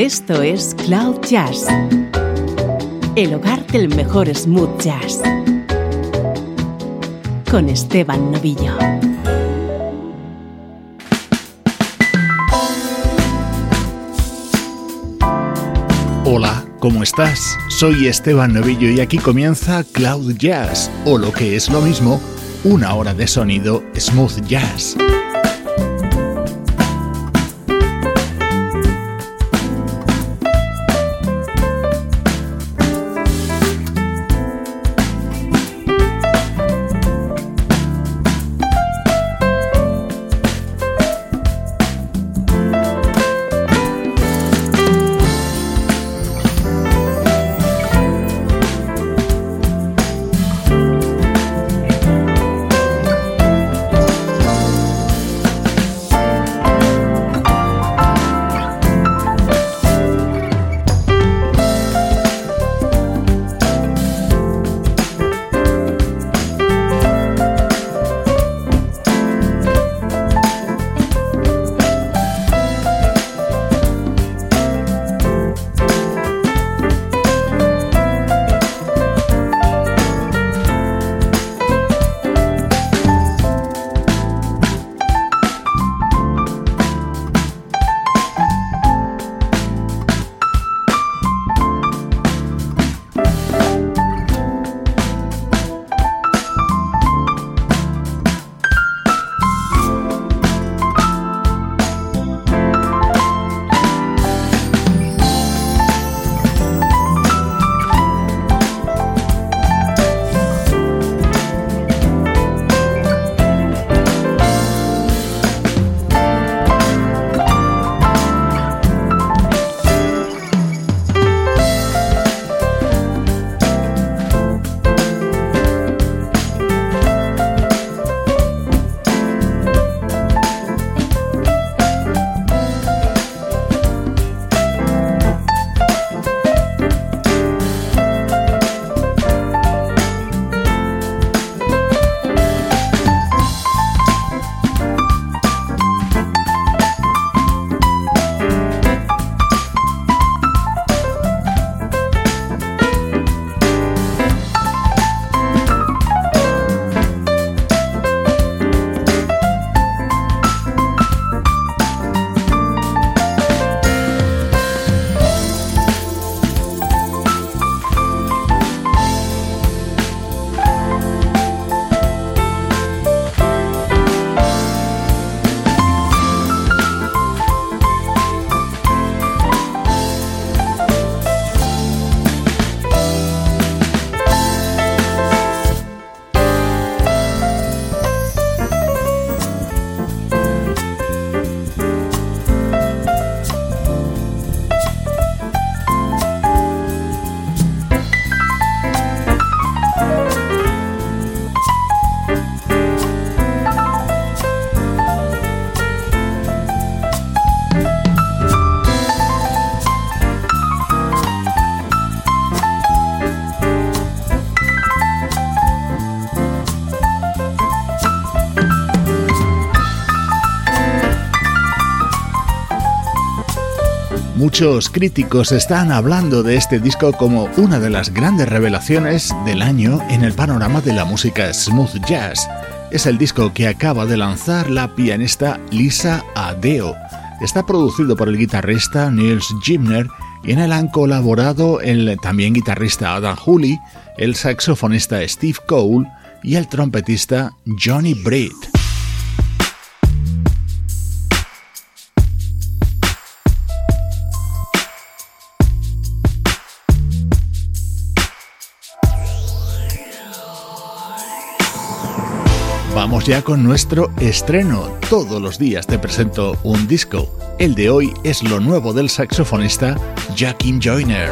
Esto es Cloud Jazz, el hogar del mejor smooth jazz, con Esteban Novillo. Hola, ¿cómo estás? Soy Esteban Novillo y aquí comienza Cloud Jazz, o lo que es lo mismo, una hora de sonido smooth jazz. Muchos críticos están hablando de este disco como una de las grandes revelaciones del año en el panorama de la música smooth jazz. Es el disco que acaba de lanzar la pianista Lisa Adeo. Está producido por el guitarrista Niels Gimner y en él han colaborado el también guitarrista Adam Hooley, el saxofonista Steve Cole y el trompetista Johnny Britt. Vamos ya con nuestro estreno. Todos los días te presento un disco. El de hoy es lo nuevo del saxofonista Jackie Joyner.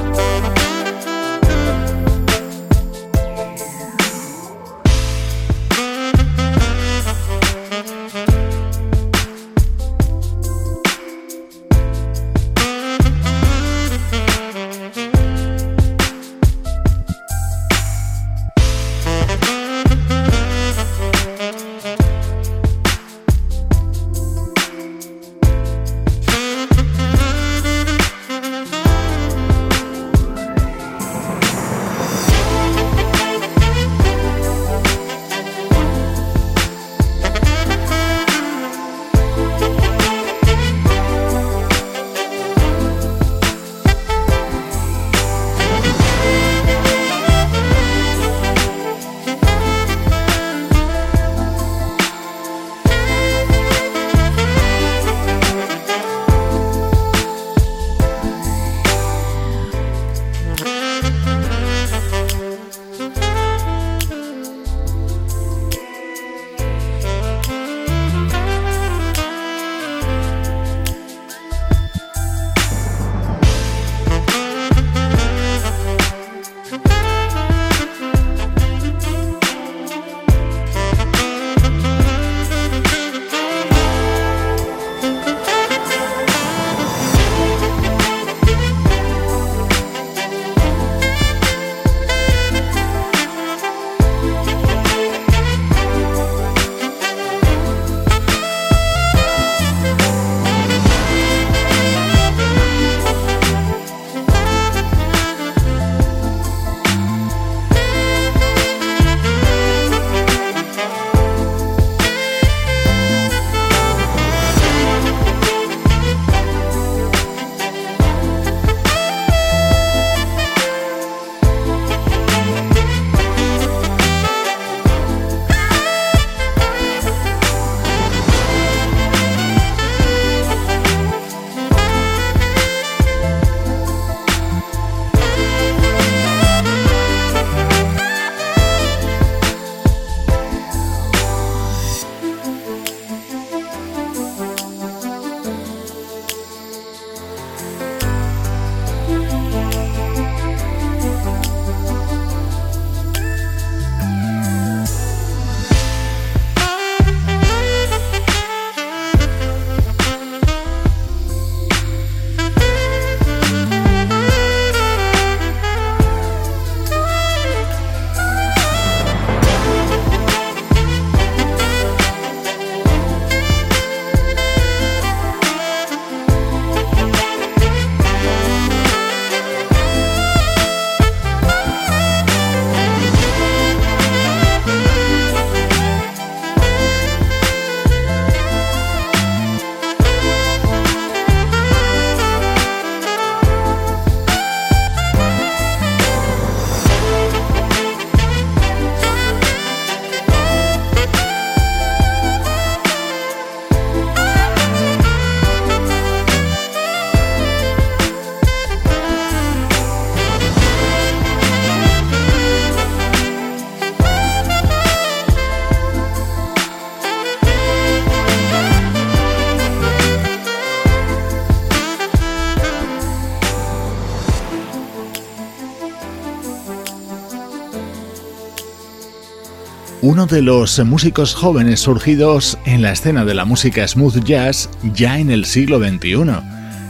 Uno de los músicos jóvenes surgidos en la escena de la música smooth jazz ya en el siglo XXI.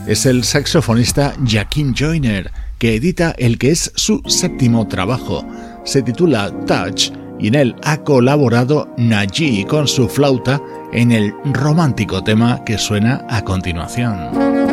Es el saxofonista Jaquim Joyner, que edita el que es su séptimo trabajo. Se titula Touch y en él ha colaborado Naji con su flauta en el romántico tema que suena a continuación.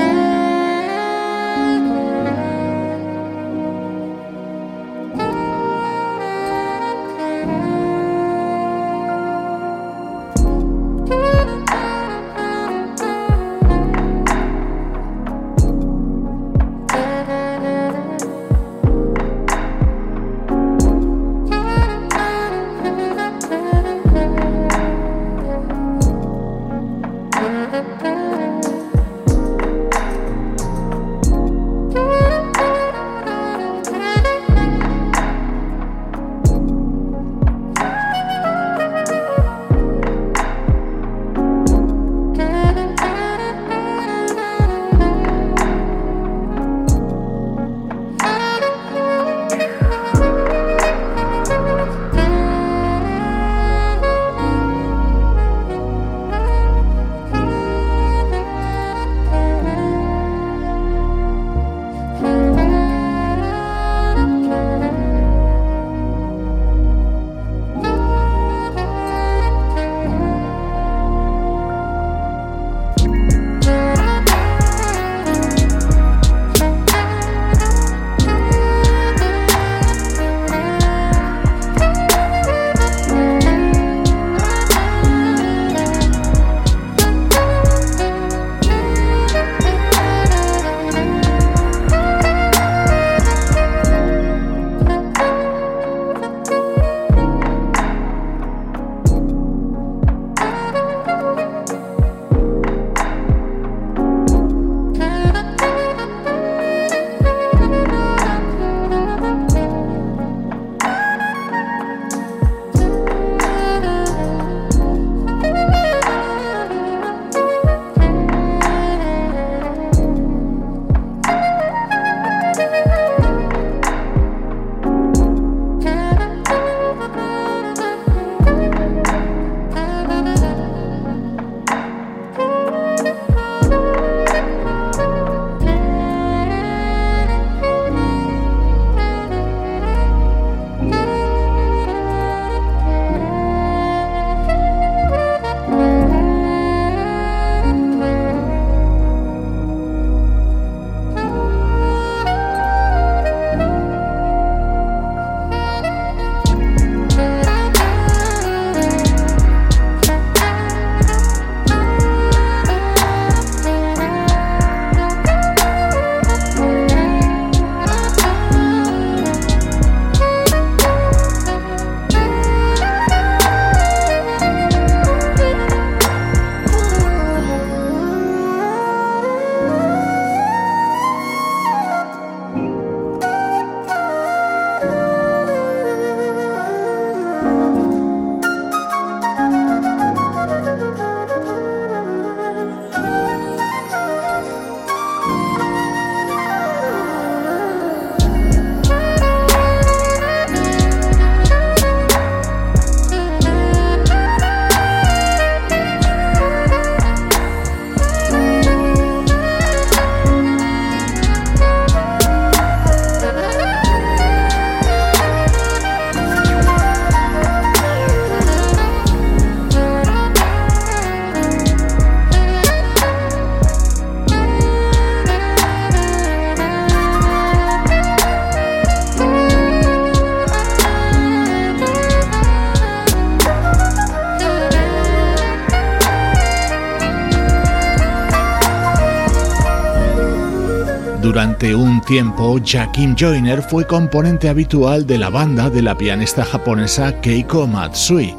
Durante un tiempo, Jakim Joyner fue componente habitual de la banda de la pianista japonesa Keiko Matsui.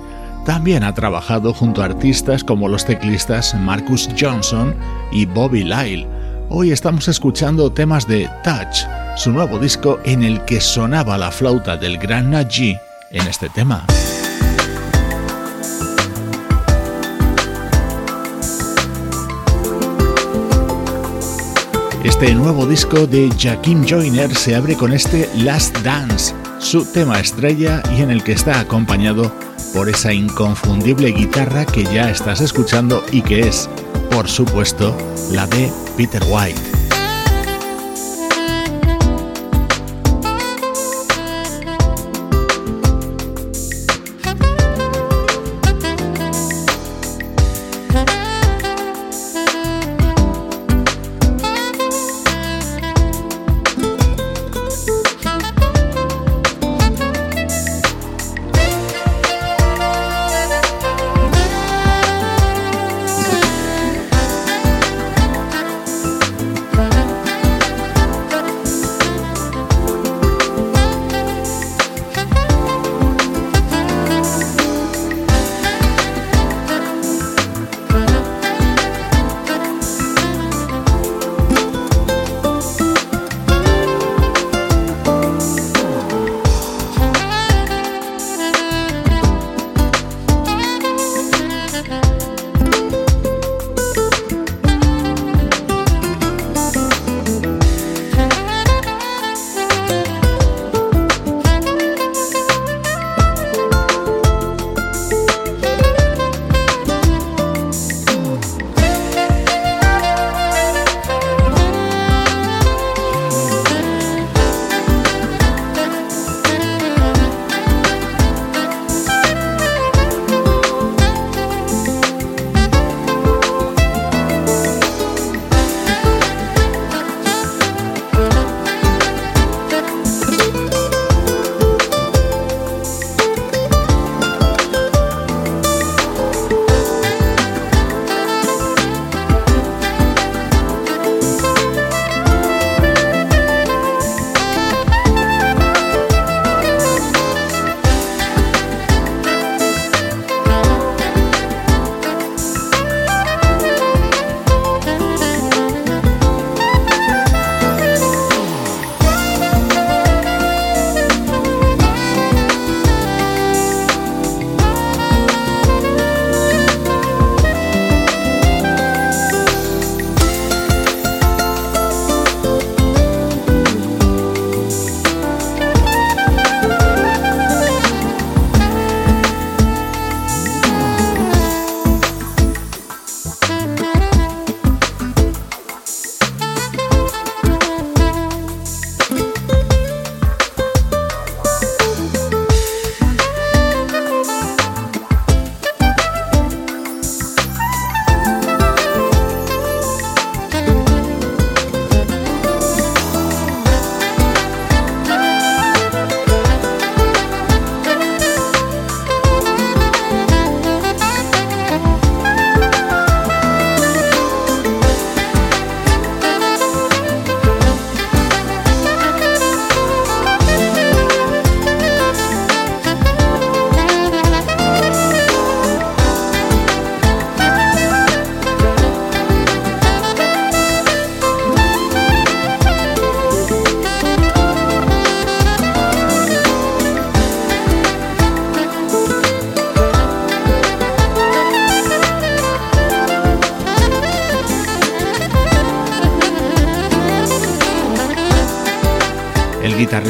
También ha trabajado junto a artistas como los teclistas Marcus Johnson y Bobby Lyle. Hoy estamos escuchando temas de Touch, su nuevo disco en el que sonaba la flauta del gran Naji en este tema. Este nuevo disco de Jaquim Joyner se abre con este Last Dance, su tema estrella y en el que está acompañado por esa inconfundible guitarra que ya estás escuchando y que es, por supuesto, la de Peter White.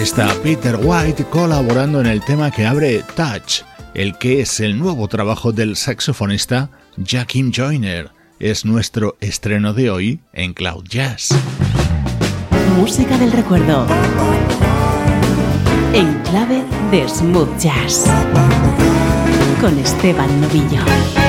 Guitarrista Peter White colaborando en el tema que abre Touch, el que es el nuevo trabajo del saxofonista Jakim Joyner. Es nuestro estreno de hoy en Cloud Jazz. Música del recuerdo. En clave de smooth jazz. Con Esteban Novillo.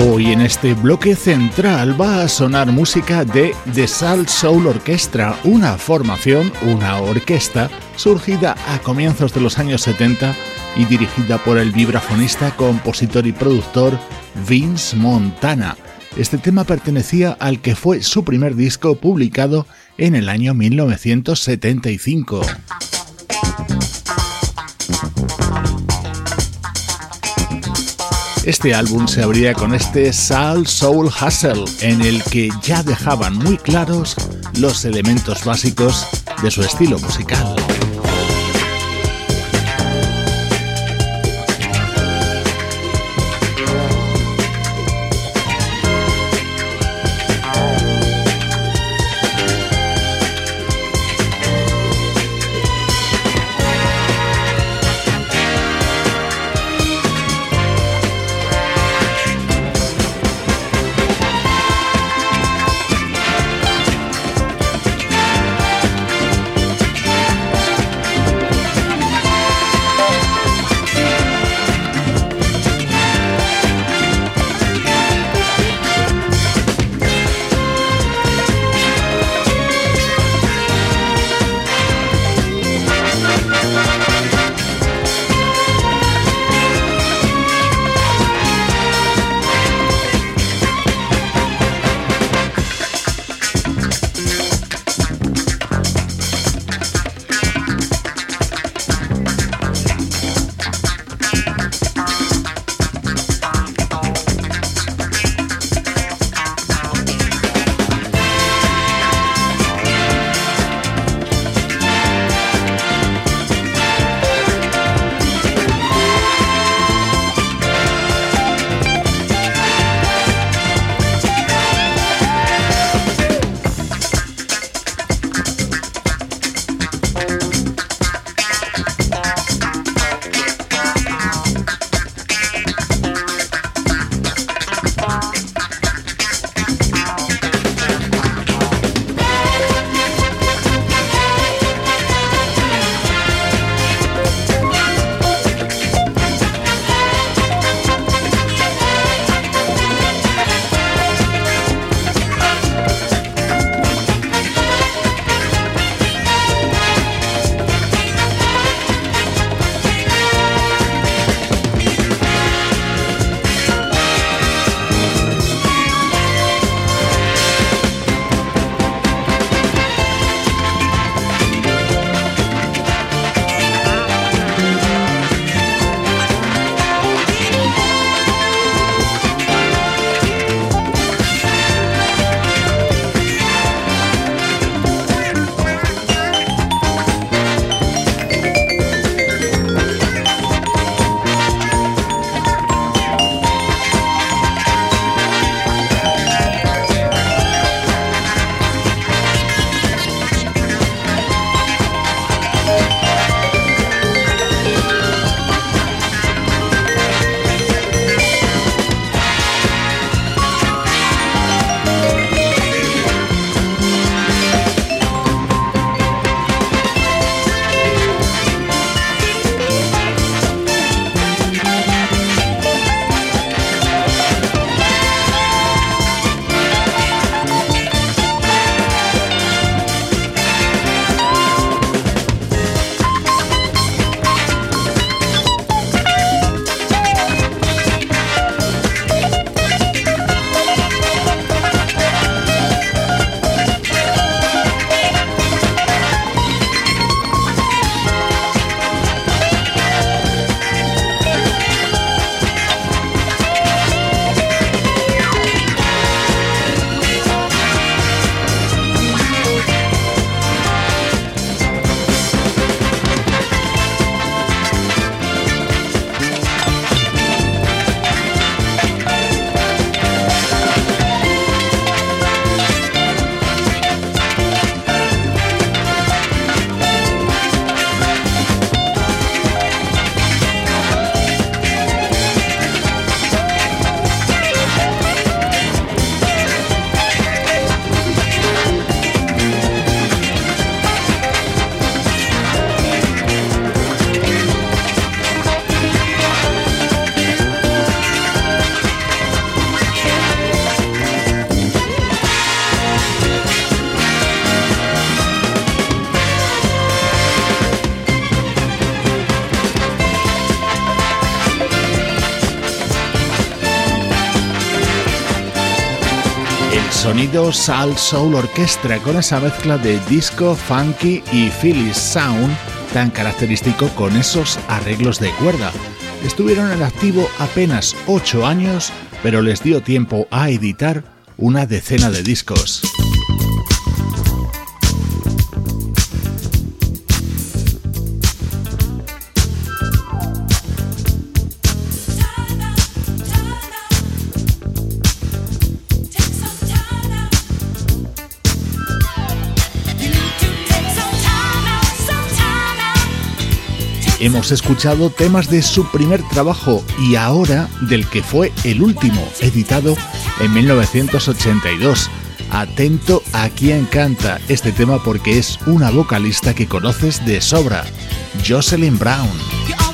Hoy en este bloque central va a sonar música de The Salt Soul Orchestra, una formación, una orquesta surgida a comienzos de los años 70 y dirigida por el vibrafonista, compositor y productor Vince Montana. Este tema pertenecía al que fue su primer disco publicado en el año 1975. Este álbum se abría con este Soul Soul Hustle, en el que ya dejaban muy claros los elementos básicos de su estilo musical. Sonido Sal Soul Orchestra con esa mezcla de disco, funky y Philly Sound tan característico con esos arreglos de cuerda. Estuvieron en activo apenas 8 años, pero les dio tiempo a editar una decena de discos. Hemos escuchado temas de su primer trabajo y ahora del que fue el último, editado en 1982. Atento a quien canta este tema porque es una vocalista que conoces de sobra, Jocelyn Brown.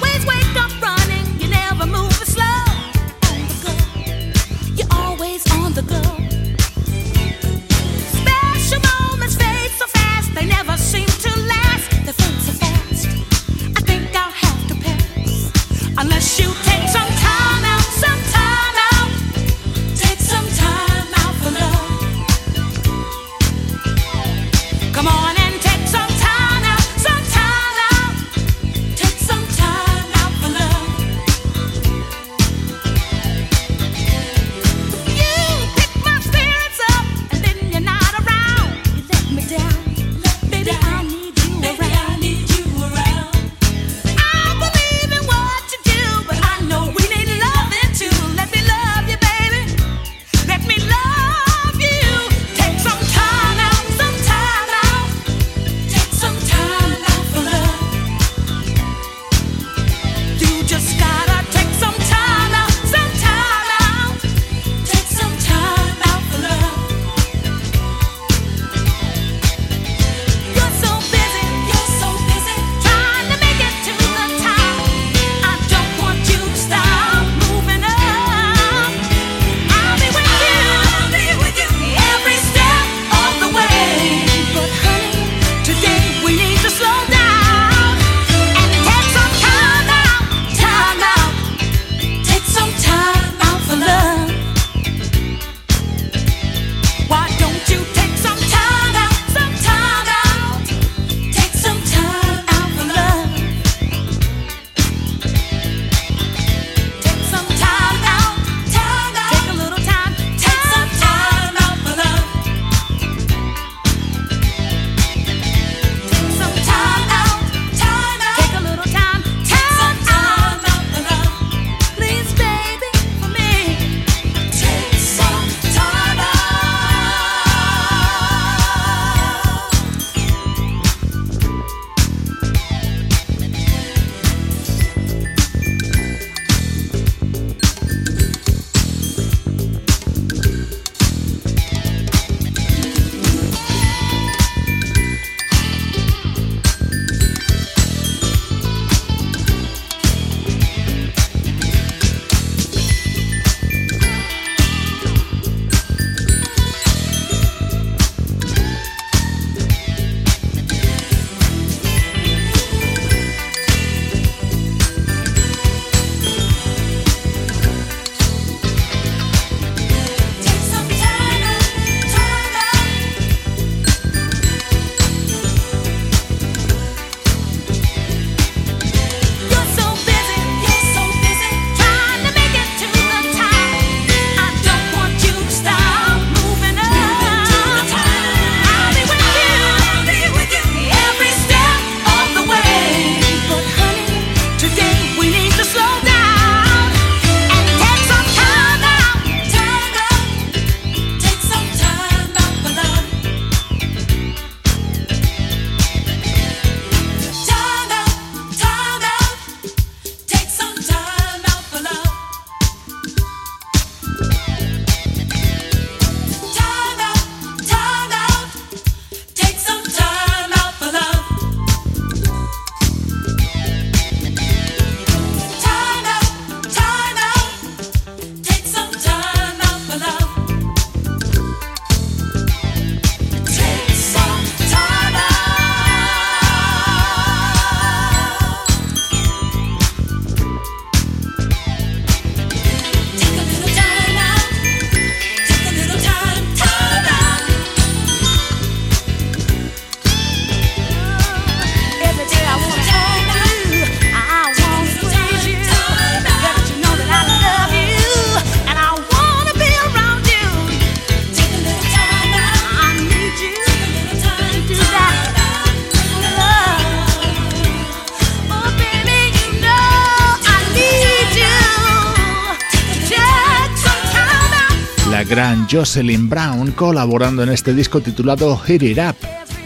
Gran Jocelyn Brown colaborando en este disco titulado Hit It Up,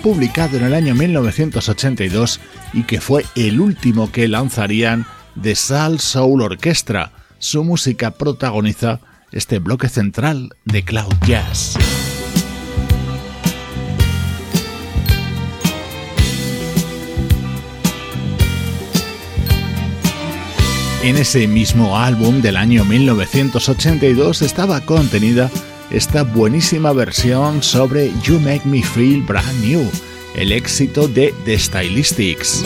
publicado en el año 1982 y que fue el último que lanzarían The Sal Soul Orchestra. Su música protagoniza este bloque central de Cloud Jazz. En ese mismo álbum del año 1982 estaba contenida esta buenísima versión sobre You Make Me Feel Brand New, el éxito de The Stylistics.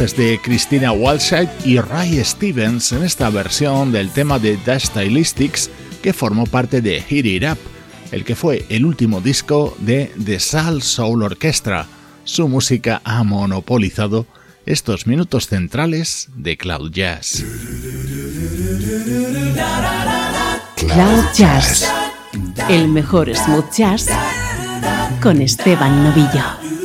De Christina Walshite y Ray Stevens en esta versión del tema de The Stylistics que formó parte de Hit It Up, el que fue el último disco de The Sal Soul Orchestra. Su música ha monopolizado estos minutos centrales de Cloud Jazz. Cloud Jazz, el mejor smooth jazz con Esteban Novillo.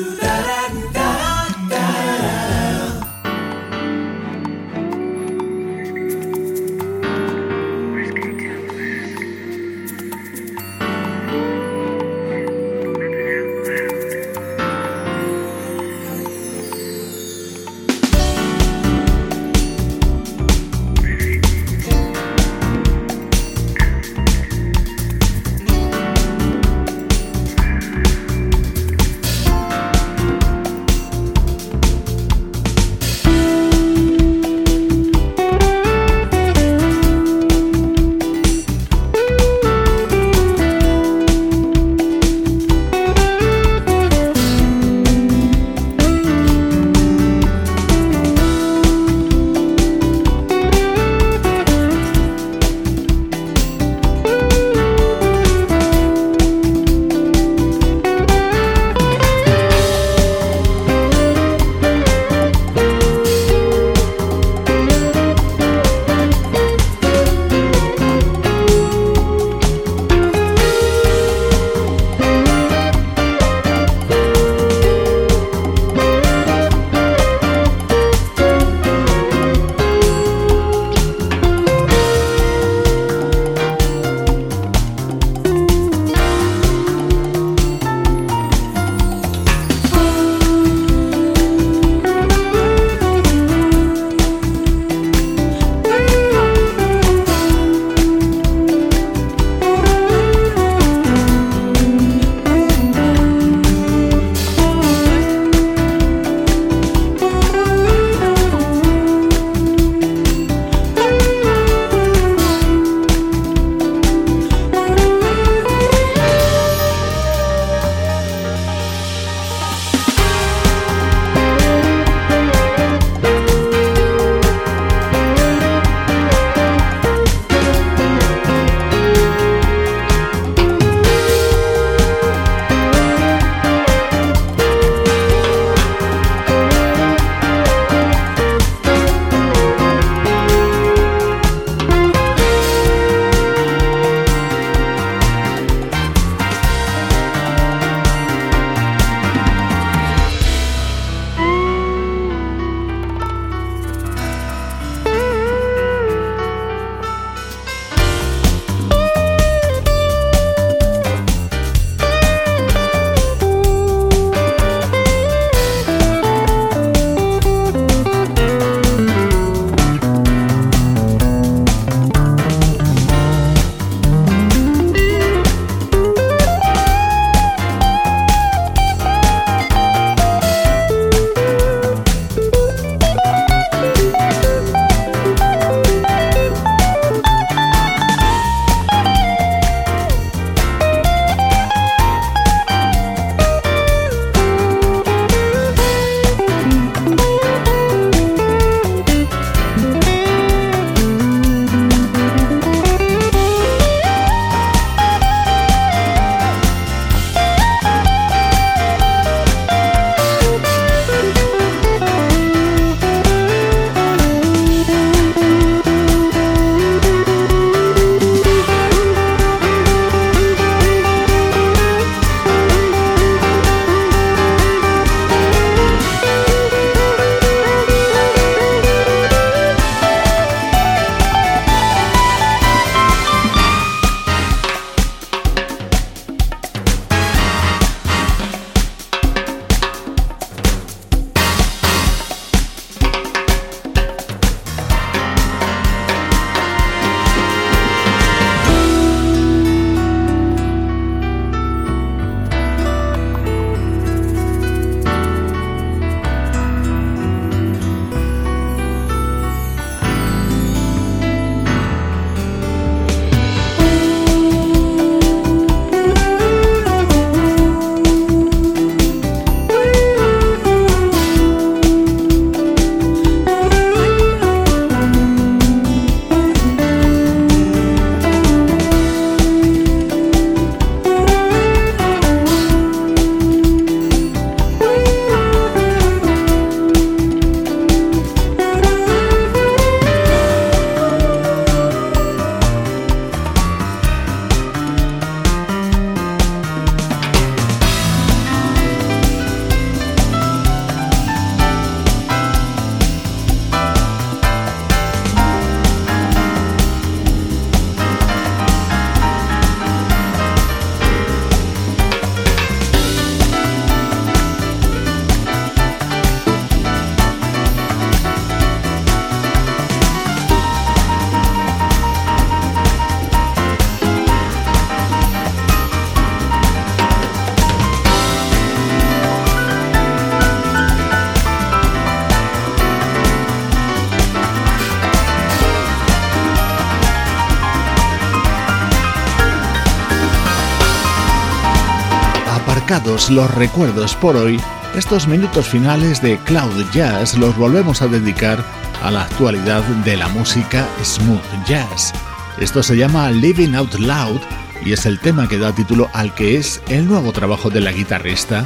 Los recuerdos por hoy, estos minutos finales de Cloud Jazz los volvemos a dedicar a la actualidad de la música smooth jazz. Esto se llama Living Out Loud y es el tema que da título al que es el nuevo trabajo de la guitarrista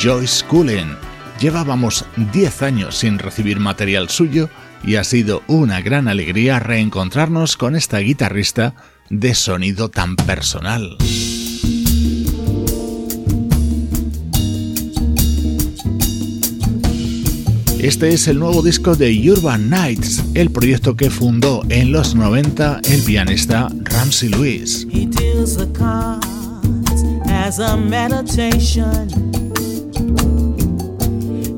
Joyce Cullen. Llevábamos 10 años sin recibir material suyo y ha sido una gran alegría reencontrarnos con esta guitarrista de sonido tan personal. Este es el nuevo disco de Urban Nights, el proyecto que fundó en los 90 el pianista Ramsey Lewis. He deals the cards as a meditation,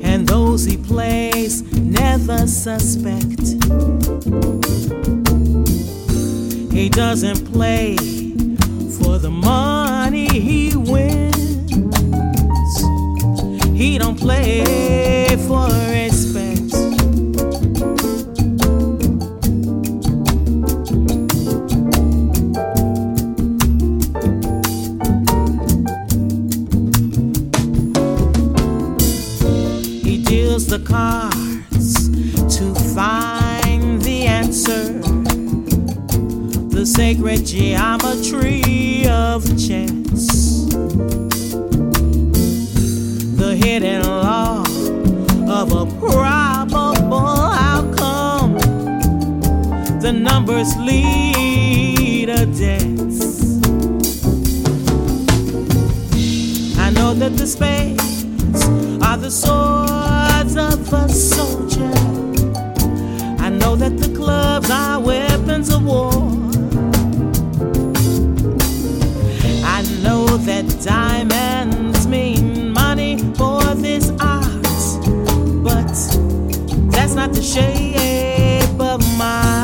and those he plays never suspect. He doesn't play for the money he wins. He don't play for respect. The cards to find the answer. The sacred geometry of chance the hidden law of a probable outcome. The numbers lead a dance. I know that the spades are the swords of a soldier. I know that the clubs are weapons of war. I know that diamonds mean money for this art, but that's not the shape of my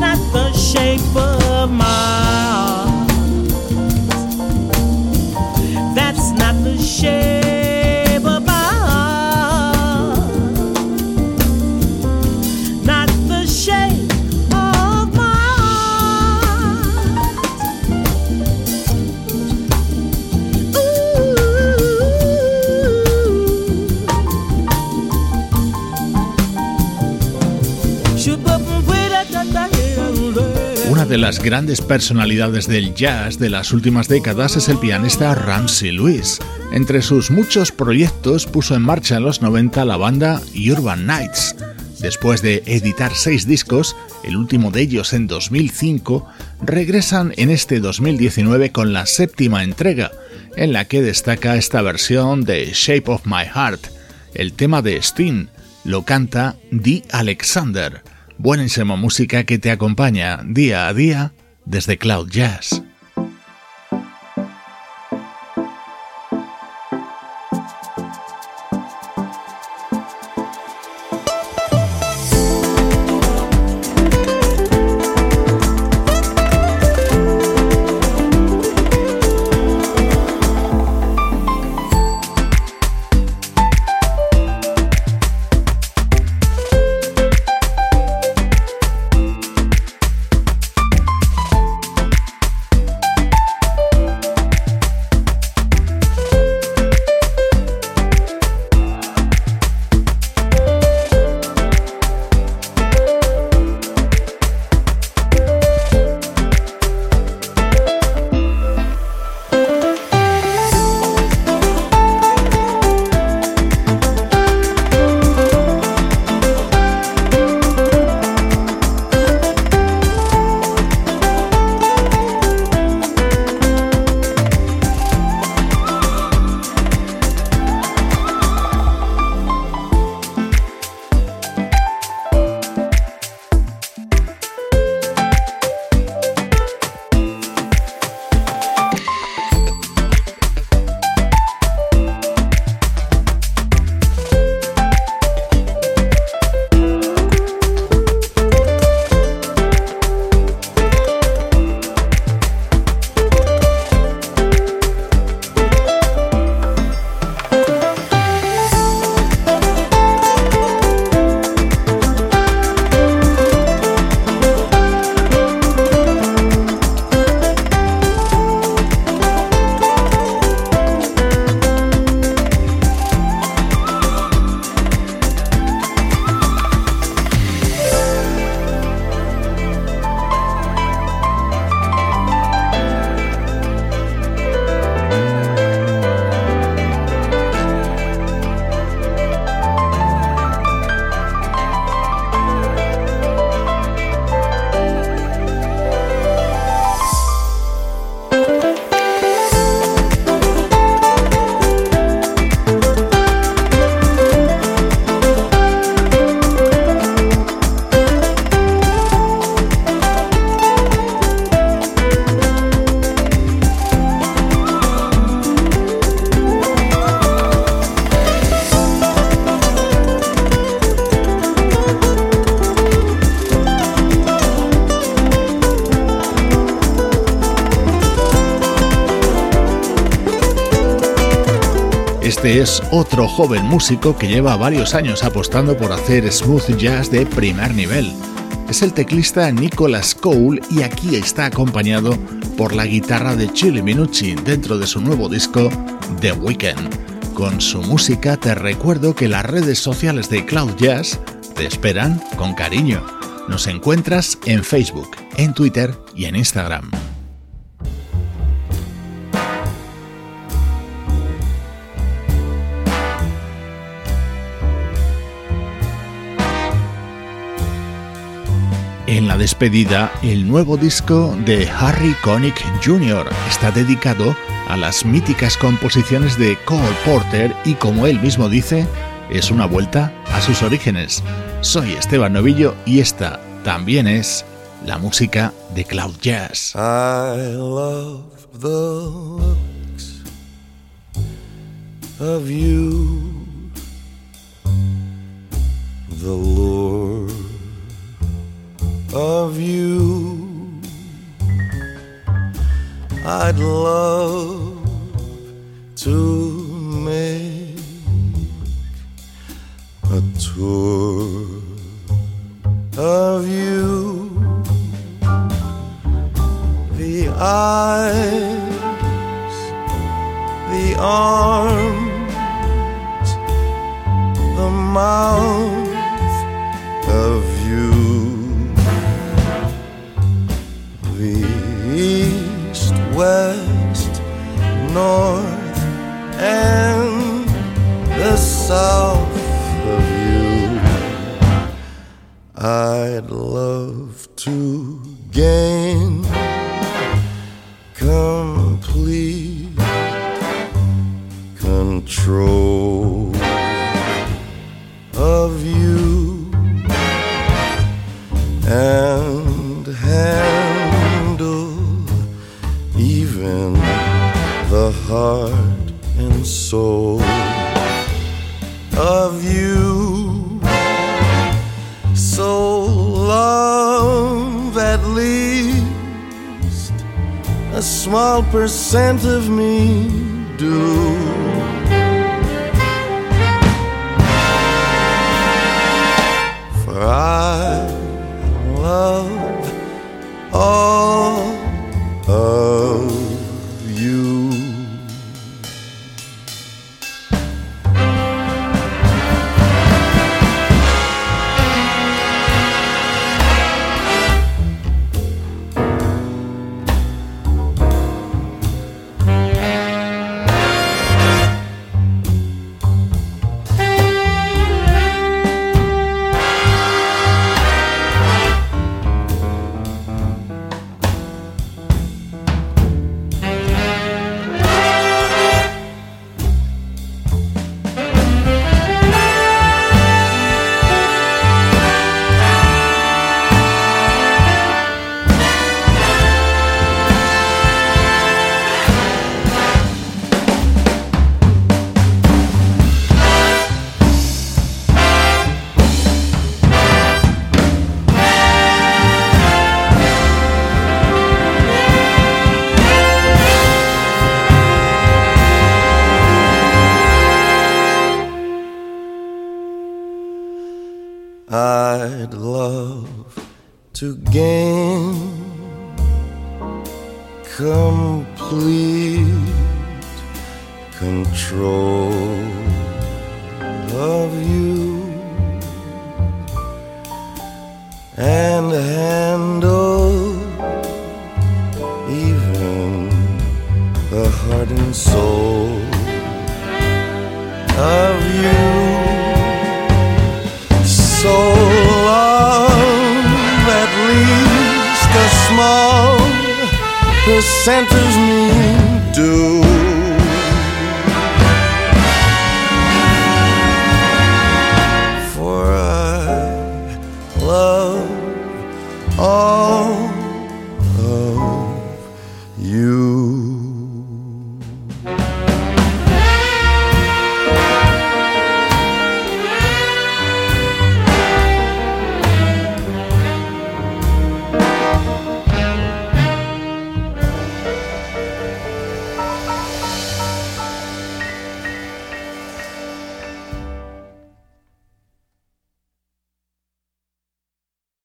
that's not the shape of. That's not the shape las grandes personalidades del jazz de las últimas décadas es el pianista Ramsey Lewis. Entre sus muchos proyectos puso en marcha en los 90 la banda Urban Nights. Después de editar seis discos, el último de ellos en 2005, regresan en este 2019 con la séptima entrega, en la que destaca esta versión de Shape of My Heart. El tema de Sting lo canta Dee Alexander buenísima música que te acompaña día a día desde Cloud Jazz. Este es otro joven músico que lleva varios años apostando por hacer smooth jazz de primer nivel. Es el teclista Nicholas Cole y aquí está acompañado por la guitarra de Chili Minucci dentro de su nuevo disco The Weeknd. Con su música te recuerdo que las redes sociales de Cloud Jazz te esperan con cariño. Nos encuentras en Facebook, en Twitter y en Instagram. En la despedida, el nuevo disco de Harry Connick Jr. está dedicado a las míticas composiciones de Cole Porter y como él mismo dice, es una vuelta a sus orígenes. Soy Esteban Novillo y esta también es la música de Cloud Jazz. I love the of you, the of you. I'd love to make a tour of you. The eyes, the arms,